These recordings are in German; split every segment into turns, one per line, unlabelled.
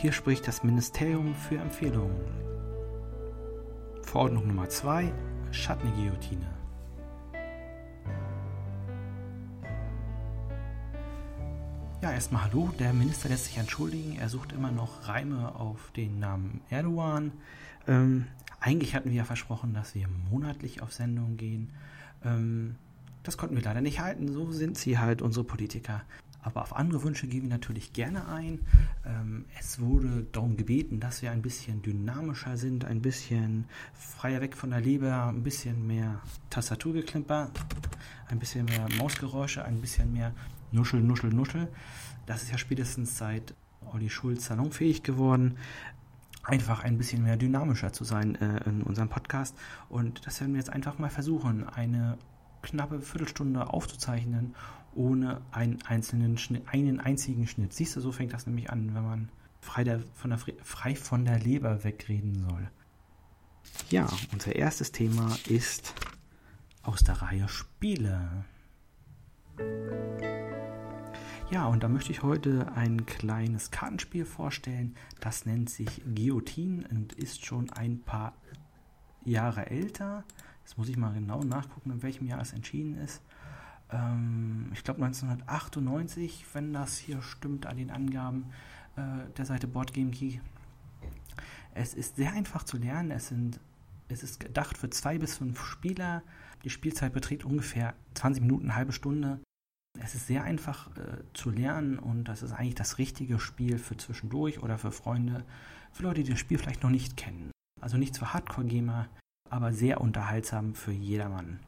Hier spricht das Ministerium für Empfehlungen. Verordnung Nummer 2 Schattenguillotine. Ja, erstmal hallo. Der Minister lässt sich entschuldigen. Er sucht immer noch Reime auf den Namen Erdogan. Ähm, eigentlich hatten wir ja versprochen, dass wir monatlich auf Sendung gehen. Ähm, das konnten wir leider nicht halten. So sind sie halt, unsere Politiker. Aber auf andere Wünsche gehen wir natürlich gerne ein. Ähm, es wurde darum gebeten, dass wir ein bisschen dynamischer sind, ein bisschen freier weg von der Leber, ein bisschen mehr Tastaturgeklimper, ein bisschen mehr Mausgeräusche, ein bisschen mehr Nuschel, Nuschel, Nuschel. Das ist ja spätestens seit Olli Schulz salonfähig geworden einfach ein bisschen mehr dynamischer zu sein äh, in unserem Podcast. Und das werden wir jetzt einfach mal versuchen, eine knappe Viertelstunde aufzuzeichnen, ohne einen einzelnen Schnitt, einen einzigen Schnitt. Siehst du, so fängt das nämlich an, wenn man frei, der, von, der, frei von der Leber wegreden soll. Ja, unser erstes Thema ist aus der Reihe Spiele. Ja, und da möchte ich heute ein kleines Kartenspiel vorstellen. Das nennt sich Guillotine und ist schon ein paar Jahre älter. Jetzt muss ich mal genau nachgucken, in welchem Jahr es entschieden ist. Ähm, ich glaube 1998, wenn das hier stimmt an den Angaben äh, der Seite Boardgame Key. Es ist sehr einfach zu lernen. Es, sind, es ist gedacht für zwei bis fünf Spieler. Die Spielzeit beträgt ungefähr 20 Minuten, halbe Stunde. Es ist sehr einfach äh, zu lernen und das ist eigentlich das richtige Spiel für zwischendurch oder für Freunde, für Leute, die das Spiel vielleicht noch nicht kennen. Also nichts für Hardcore-Gamer, aber sehr unterhaltsam für jedermann.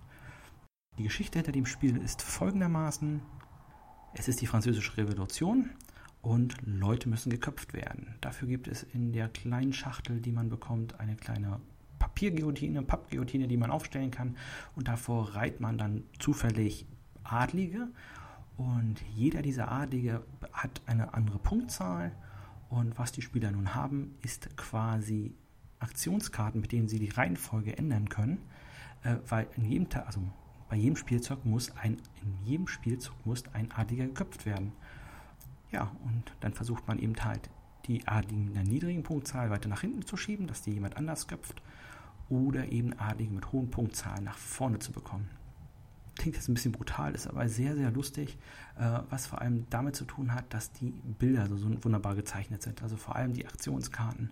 Die Geschichte hinter dem Spiel ist folgendermaßen. Es ist die französische Revolution und Leute müssen geköpft werden. Dafür gibt es in der kleinen Schachtel, die man bekommt, eine kleine Papierguillotine, Pappguillotine, die man aufstellen kann und davor reiht man dann zufällig Adlige und jeder dieser Adlige hat eine andere Punktzahl und was die Spieler nun haben, ist quasi Aktionskarten, mit denen sie die Reihenfolge ändern können, äh, weil in jedem Tag, also bei jedem Spielzug muss ein, in jedem Spielzug muss ein Adliger geköpft werden. Ja, und dann versucht man eben halt die Adligen mit einer niedrigen Punktzahl weiter nach hinten zu schieben, dass die jemand anders köpft, oder eben Adlige mit hohen Punktzahlen nach vorne zu bekommen. Klingt jetzt ein bisschen brutal, ist aber sehr, sehr lustig, äh, was vor allem damit zu tun hat, dass die Bilder so, so wunderbar gezeichnet sind. Also vor allem die Aktionskarten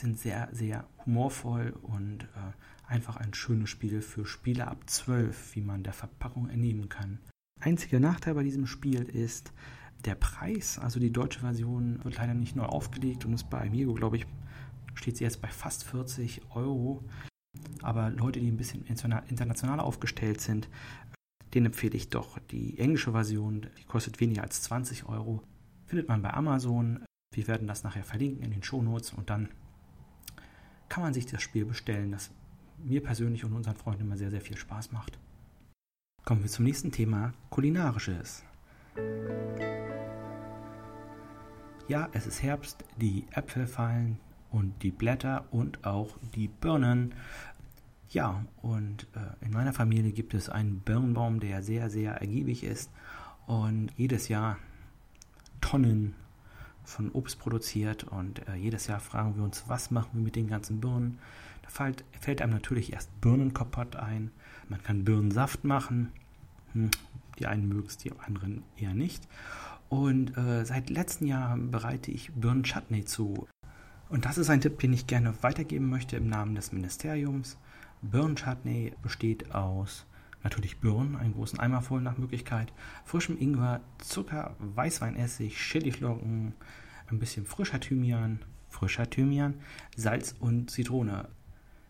sind sehr, sehr humorvoll und äh, einfach ein schönes Spiel für Spieler ab 12, wie man der Verpackung entnehmen kann. Einziger Nachteil bei diesem Spiel ist der Preis. Also die deutsche Version wird leider nicht neu aufgelegt und ist bei Amigo, glaube ich, steht sie jetzt bei fast 40 Euro. Aber Leute, die ein bisschen international aufgestellt sind, den empfehle ich doch. Die englische Version, die kostet weniger als 20 Euro. Findet man bei Amazon. Wir werden das nachher verlinken in den Shownotes und dann kann man sich das Spiel bestellen, das mir persönlich und unseren Freunden immer sehr, sehr viel Spaß macht. Kommen wir zum nächsten Thema, kulinarisches. Ja, es ist Herbst, die Äpfel fallen und die Blätter und auch die Birnen. Ja, und äh, in meiner Familie gibt es einen Birnbaum, der sehr, sehr ergiebig ist und jedes Jahr Tonnen von Obst produziert und äh, jedes Jahr fragen wir uns, was machen wir mit den ganzen Birnen. Da fällt, fällt einem natürlich erst Birnenkompott ein. Man kann Birnensaft machen. Hm, die einen mögen es, die anderen eher nicht. Und äh, seit letztem Jahr bereite ich Birnenchutney zu. Und das ist ein Tipp, den ich gerne weitergeben möchte im Namen des Ministeriums. Birnenchutney besteht aus natürlich Birnen, einen großen Eimer voll nach Möglichkeit, frischem Ingwer, Zucker, Weißweinessig, Chiliflocken, ein bisschen frischer Thymian, frischer Thymian, Salz und Zitrone.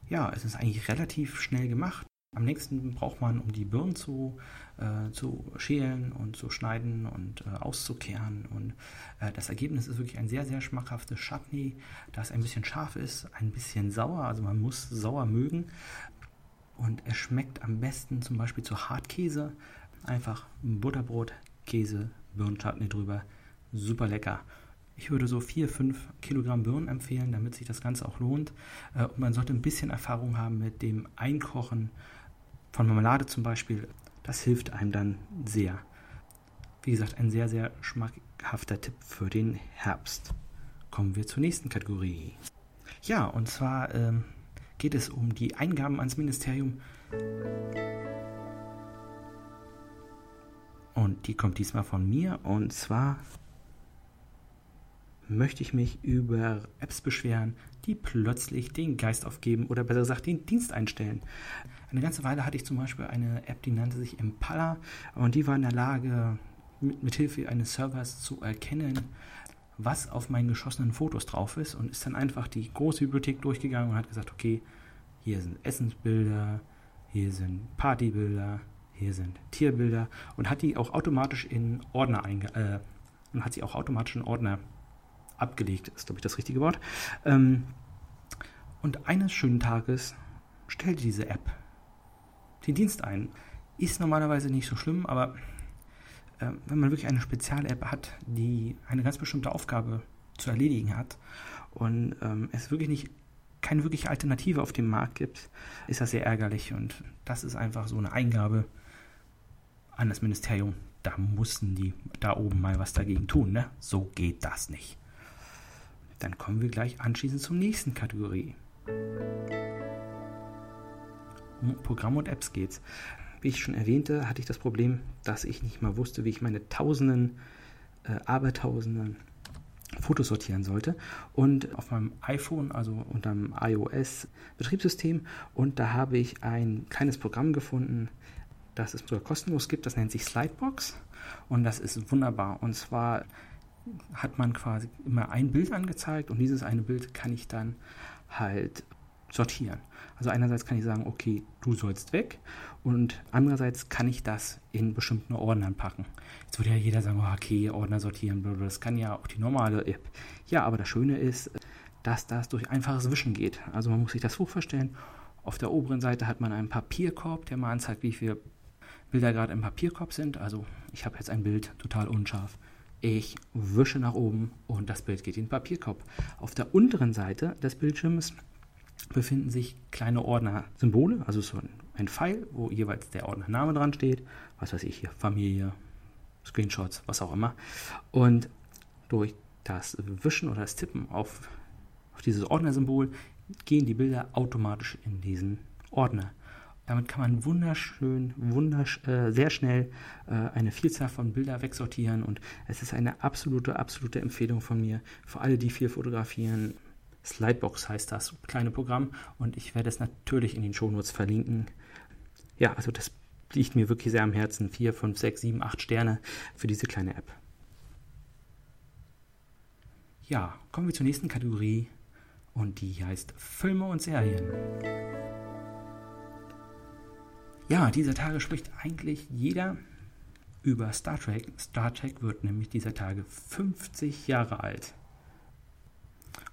Ja, es ist eigentlich relativ schnell gemacht. Am nächsten braucht man, um die Birnen zu, äh, zu schälen und zu schneiden und äh, auszukehren. Und äh, das Ergebnis ist wirklich ein sehr, sehr schmackhaftes Chutney, das ein bisschen scharf ist, ein bisschen sauer. Also man muss sauer mögen. Und es schmeckt am besten zum Beispiel zu Hartkäse. Einfach Butterbrot, Käse, Birnenchutney drüber. Super lecker. Ich würde so 4, 5 Kilogramm Birnen empfehlen, damit sich das Ganze auch lohnt. Äh, und man sollte ein bisschen Erfahrung haben mit dem Einkochen von Marmelade zum Beispiel. Das hilft einem dann sehr. Wie gesagt, ein sehr, sehr schmackhafter Tipp für den Herbst. kommen wir zur nächsten Kategorie. Ja, und zwar ähm, geht es um die Eingaben ans Ministerium. Und die kommt diesmal von mir. Und zwar möchte ich mich über Apps beschweren, die plötzlich den Geist aufgeben oder besser gesagt den Dienst einstellen. Eine ganze Weile hatte ich zum Beispiel eine App, die nannte sich Impala und die war in der Lage, mit, mit Hilfe eines Servers zu erkennen, was auf meinen geschossenen Fotos drauf ist und ist dann einfach die große Bibliothek durchgegangen und hat gesagt, okay, hier sind Essensbilder, hier sind Partybilder, hier sind Tierbilder und hat die auch automatisch in Ordner einge äh, und hat sie auch automatisch in Ordner abgelegt, ist glaube ich das richtige Wort. Ähm, und eines schönen Tages stellte diese App den Dienst ein. Ist normalerweise nicht so schlimm, aber wenn man wirklich eine Spezial-App hat, die eine ganz bestimmte Aufgabe zu erledigen hat und ähm, es wirklich nicht keine wirkliche Alternative auf dem Markt gibt, ist das sehr ärgerlich und das ist einfach so eine Eingabe an das Ministerium. Da mussten die da oben mal was dagegen tun, ne? So geht das nicht. Dann kommen wir gleich anschließend zur nächsten Kategorie. Um Programm und Apps geht's. Wie ich schon erwähnte, hatte ich das Problem, dass ich nicht mal wusste, wie ich meine tausenden, äh, abertausenden Fotos sortieren sollte. Und auf meinem iPhone, also unter dem iOS-Betriebssystem, und da habe ich ein kleines Programm gefunden, das es sogar kostenlos gibt. Das nennt sich Slidebox und das ist wunderbar. Und zwar hat man quasi immer ein Bild angezeigt und dieses eine Bild kann ich dann halt sortieren. Also einerseits kann ich sagen, okay, du sollst weg und andererseits kann ich das in bestimmten Ordnern packen. Jetzt würde ja jeder sagen, oh, okay, Ordner sortieren, das kann ja auch die normale App. Ja, aber das Schöne ist, dass das durch einfaches Wischen geht. Also man muss sich das so vorstellen, auf der oberen Seite hat man einen Papierkorb, der mal anzeigt, wie viele Bilder gerade im Papierkorb sind. Also ich habe jetzt ein Bild total unscharf. Ich wische nach oben und das Bild geht in den Papierkorb. Auf der unteren Seite des Bildschirms befinden sich kleine Ordner-Symbole, also so ein Pfeil, wo jeweils der Ordnername dran steht. Was weiß ich hier, Familie, Screenshots, was auch immer. Und durch das Wischen oder das Tippen auf, auf dieses Ordnersymbol gehen die Bilder automatisch in diesen Ordner. Damit kann man wunderschön, wundersch äh, sehr schnell äh, eine Vielzahl von Bildern wegsortieren und es ist eine absolute, absolute Empfehlung von mir für alle, die viel fotografieren. Slidebox heißt das kleine Programm und ich werde es natürlich in den Shownotes verlinken. Ja, also das liegt mir wirklich sehr am Herzen. 4, 5, 6, 7, 8 Sterne für diese kleine App. Ja, kommen wir zur nächsten Kategorie und die heißt Filme und Serien. Ja, dieser Tage spricht eigentlich jeder über Star Trek. Star Trek wird nämlich dieser Tage 50 Jahre alt.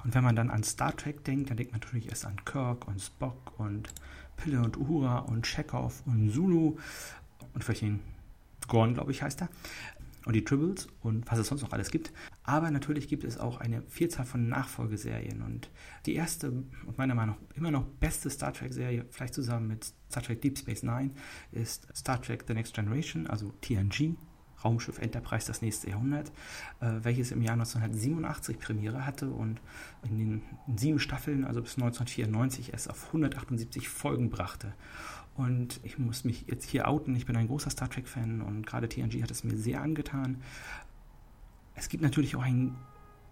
Und wenn man dann an Star Trek denkt, dann denkt man natürlich erst an Kirk und Spock und Pille und Uhura und Chekhov und Zulu und vielleicht den Gorn, glaube ich, heißt er und die Tribbles und was es sonst noch alles gibt. Aber natürlich gibt es auch eine Vielzahl von Nachfolgeserien. Und die erste und meiner Meinung nach immer noch beste Star Trek-Serie, vielleicht zusammen mit Star Trek Deep Space Nine, ist Star Trek The Next Generation, also TNG. Raumschiff Enterprise das nächste Jahrhundert, äh, welches im Jahr 1987 Premiere hatte und in den sieben Staffeln, also bis 1994, es auf 178 Folgen brachte. Und ich muss mich jetzt hier outen. Ich bin ein großer Star Trek-Fan und gerade TNG hat es mir sehr angetan. Es gibt natürlich auch einen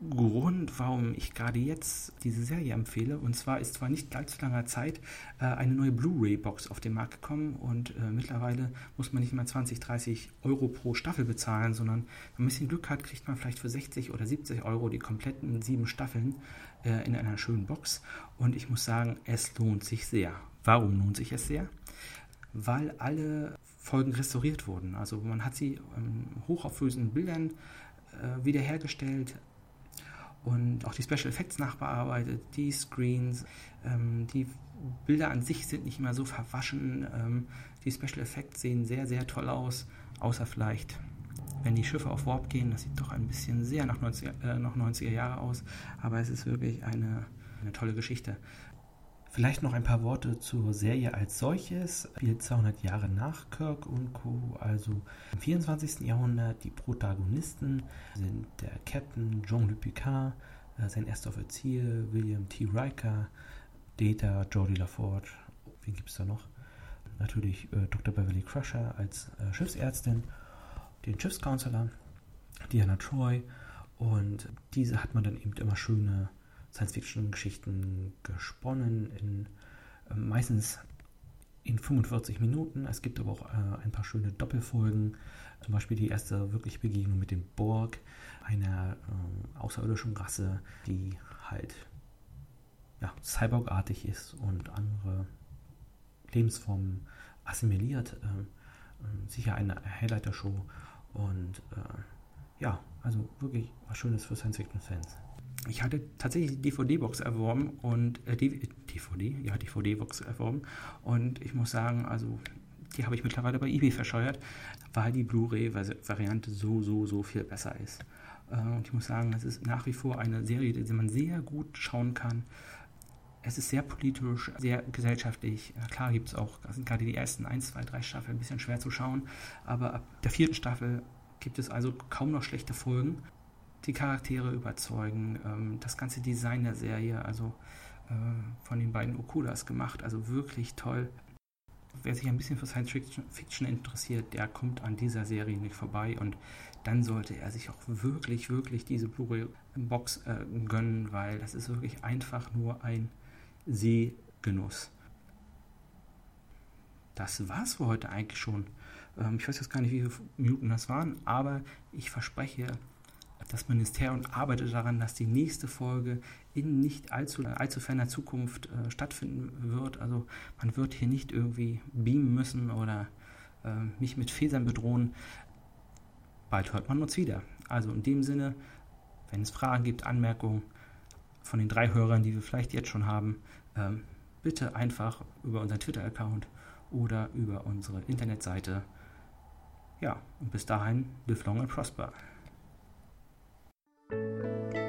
Grund, warum ich gerade jetzt diese Serie empfehle. Und zwar ist zwar nicht allzu langer Zeit äh, eine neue Blu-ray-Box auf den Markt gekommen und äh, mittlerweile muss man nicht mehr 20, 30 Euro pro Staffel bezahlen, sondern wenn man ein bisschen Glück hat, kriegt man vielleicht für 60 oder 70 Euro die kompletten sieben Staffeln äh, in einer schönen Box. Und ich muss sagen, es lohnt sich sehr. Warum lohnt sich es sehr? weil alle Folgen restauriert wurden. Also man hat sie in hochauflösenden Bildern äh, wiederhergestellt und auch die Special Effects nachbearbeitet, die Screens, ähm, die Bilder an sich sind nicht mehr so verwaschen. Ähm, die Special Effects sehen sehr, sehr toll aus, außer vielleicht, wenn die Schiffe auf Warp gehen. Das sieht doch ein bisschen sehr nach 90er, äh, nach 90er Jahre aus, aber es ist wirklich eine, eine tolle Geschichte. Vielleicht noch ein paar Worte zur Serie als solches. Spielt 200 Jahre nach Kirk und Co., also im 24. Jahrhundert. Die Protagonisten sind der Captain Jean-Luc Picard, äh, sein erster Offizier, William T. Riker, Data, Jodie LaForge, wen gibt es da noch? Natürlich äh, Dr. Beverly Crusher als äh, Schiffsärztin, den Schiffscounselor, Diana Troy und diese hat man dann eben immer schöne Science-Fiction-Geschichten gesponnen, in, äh, meistens in 45 Minuten. Es gibt aber auch äh, ein paar schöne Doppelfolgen, zum Beispiel die erste wirkliche Begegnung mit dem Borg, einer äh, außerirdischen Rasse, die halt ja, cyborgartig ist und andere Lebensformen assimiliert. Ähm, äh, sicher eine Highlighter-Show und äh, ja, also wirklich was Schönes für Science-Fiction-Fans. Ich hatte tatsächlich die DVD-Box erworben und äh, DVD, ja, DVD-Box erworben und ich muss sagen, also die habe ich mittlerweile bei eBay verscheuert, weil die Blu-ray-Variante so, so, so viel besser ist. Äh, und ich muss sagen, es ist nach wie vor eine Serie, die man sehr gut schauen kann. Es ist sehr politisch, sehr gesellschaftlich. Klar gibt es auch, sind gerade die ersten 1, 2, 3 Staffeln ein bisschen schwer zu schauen, aber ab der vierten Staffel gibt es also kaum noch schlechte Folgen. Die Charaktere überzeugen, ähm, das ganze Design der Serie, also äh, von den beiden Okudas gemacht, also wirklich toll. Wer sich ein bisschen für Science Fiction interessiert, der kommt an dieser Serie nicht vorbei und dann sollte er sich auch wirklich, wirklich diese Blu-ray-Box äh, gönnen, weil das ist wirklich einfach nur ein Sehgenuss. Das war's für heute eigentlich schon. Ähm, ich weiß jetzt gar nicht, wie viele Minuten das waren, aber ich verspreche, das Ministerium arbeitet daran, dass die nächste Folge in nicht allzu, allzu ferner Zukunft äh, stattfinden wird. Also man wird hier nicht irgendwie beamen müssen oder äh, mich mit Federn bedrohen. Bald hört man uns wieder. Also in dem Sinne, wenn es Fragen gibt, Anmerkungen von den drei Hörern, die wir vielleicht jetzt schon haben, ähm, bitte einfach über unseren Twitter-Account oder über unsere Internetseite. Ja, und bis dahin, live long and prosper. Música